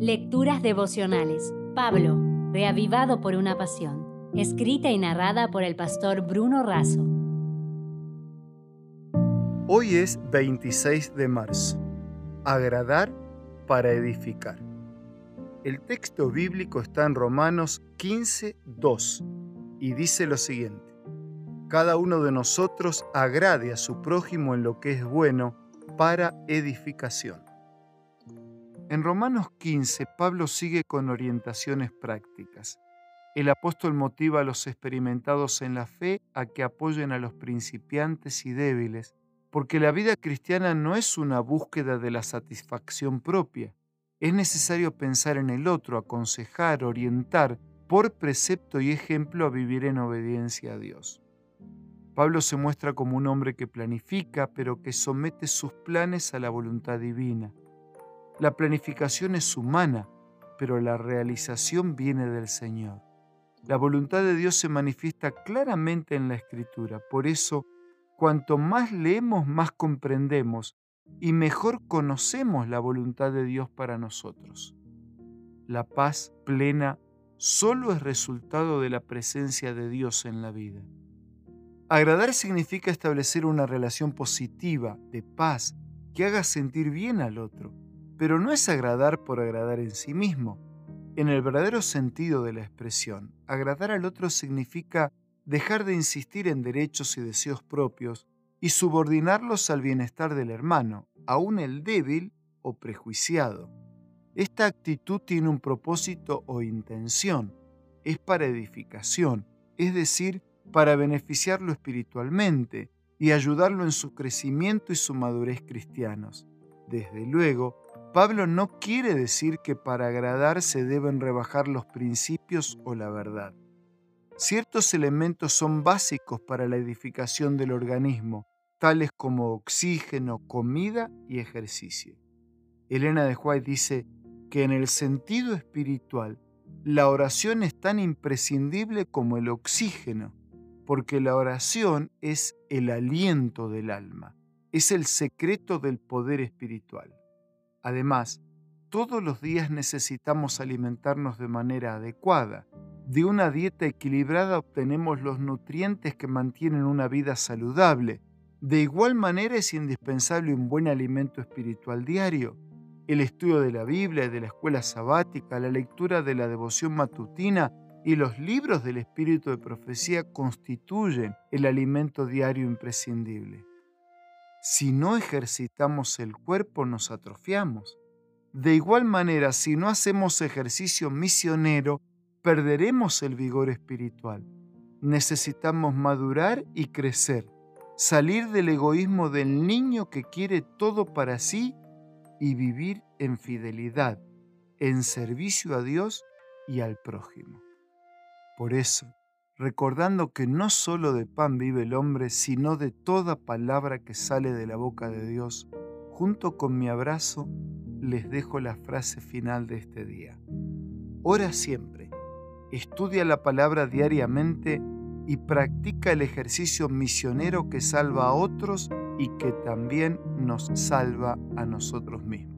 Lecturas devocionales. Pablo, reavivado por una pasión. Escrita y narrada por el pastor Bruno Razo. Hoy es 26 de marzo. Agradar para edificar. El texto bíblico está en Romanos 15, 2 y dice lo siguiente. Cada uno de nosotros agrade a su prójimo en lo que es bueno para edificación. En Romanos 15, Pablo sigue con orientaciones prácticas. El apóstol motiva a los experimentados en la fe a que apoyen a los principiantes y débiles, porque la vida cristiana no es una búsqueda de la satisfacción propia. Es necesario pensar en el otro, aconsejar, orientar, por precepto y ejemplo a vivir en obediencia a Dios. Pablo se muestra como un hombre que planifica, pero que somete sus planes a la voluntad divina. La planificación es humana, pero la realización viene del Señor. La voluntad de Dios se manifiesta claramente en la Escritura. Por eso, cuanto más leemos, más comprendemos y mejor conocemos la voluntad de Dios para nosotros. La paz plena solo es resultado de la presencia de Dios en la vida. Agradar significa establecer una relación positiva, de paz, que haga sentir bien al otro pero no es agradar por agradar en sí mismo. En el verdadero sentido de la expresión, agradar al otro significa dejar de insistir en derechos y deseos propios y subordinarlos al bienestar del hermano, aun el débil o prejuiciado. Esta actitud tiene un propósito o intención, es para edificación, es decir, para beneficiarlo espiritualmente y ayudarlo en su crecimiento y su madurez cristianos. Desde luego, Pablo no quiere decir que para agradar se deben rebajar los principios o la verdad. Ciertos elementos son básicos para la edificación del organismo, tales como oxígeno, comida y ejercicio. Elena de White dice que en el sentido espiritual, la oración es tan imprescindible como el oxígeno, porque la oración es el aliento del alma, es el secreto del poder espiritual. Además, todos los días necesitamos alimentarnos de manera adecuada. De una dieta equilibrada obtenemos los nutrientes que mantienen una vida saludable. De igual manera es indispensable un buen alimento espiritual diario. El estudio de la Biblia y de la escuela sabática, la lectura de la devoción matutina y los libros del espíritu de profecía constituyen el alimento diario imprescindible. Si no ejercitamos el cuerpo nos atrofiamos. De igual manera, si no hacemos ejercicio misionero, perderemos el vigor espiritual. Necesitamos madurar y crecer, salir del egoísmo del niño que quiere todo para sí y vivir en fidelidad, en servicio a Dios y al prójimo. Por eso, recordando que no solo de pan vive el hombre, sino de toda palabra que sale de la boca de Dios, junto con mi abrazo les dejo la frase final de este día. Ora siempre, estudia la palabra diariamente y practica el ejercicio misionero que salva a otros y que también nos salva a nosotros mismos.